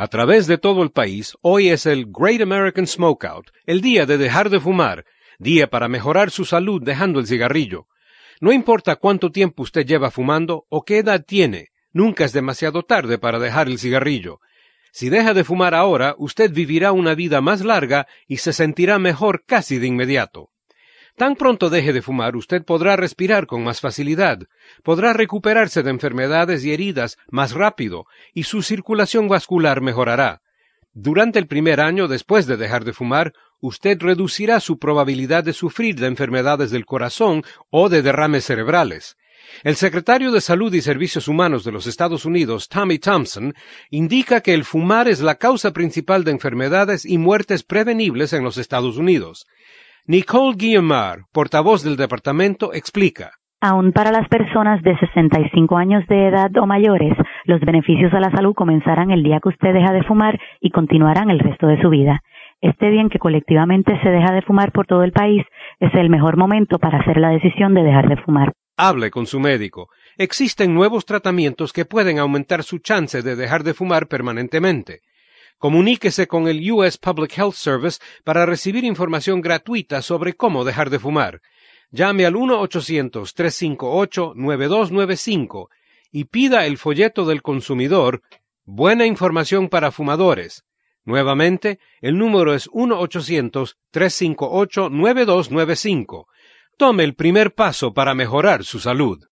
A través de todo el país, hoy es el Great American Smokeout, el día de dejar de fumar, día para mejorar su salud dejando el cigarrillo. No importa cuánto tiempo usted lleva fumando o qué edad tiene, nunca es demasiado tarde para dejar el cigarrillo. Si deja de fumar ahora, usted vivirá una vida más larga y se sentirá mejor casi de inmediato. Tan pronto deje de fumar, usted podrá respirar con más facilidad, podrá recuperarse de enfermedades y heridas más rápido, y su circulación vascular mejorará. Durante el primer año después de dejar de fumar, usted reducirá su probabilidad de sufrir de enfermedades del corazón o de derrames cerebrales. El secretario de Salud y Servicios Humanos de los Estados Unidos, Tommy Thompson, indica que el fumar es la causa principal de enfermedades y muertes prevenibles en los Estados Unidos. Nicole Guillemard, portavoz del departamento, explica. Aún para las personas de 65 años de edad o mayores, los beneficios a la salud comenzarán el día que usted deja de fumar y continuarán el resto de su vida. Este día en que colectivamente se deja de fumar por todo el país es el mejor momento para hacer la decisión de dejar de fumar. Hable con su médico. Existen nuevos tratamientos que pueden aumentar su chance de dejar de fumar permanentemente. Comuníquese con el US Public Health Service para recibir información gratuita sobre cómo dejar de fumar. Llame al 1-800-358-9295 y pida el folleto del consumidor Buena información para fumadores. Nuevamente, el número es 1-800-358-9295. Tome el primer paso para mejorar su salud.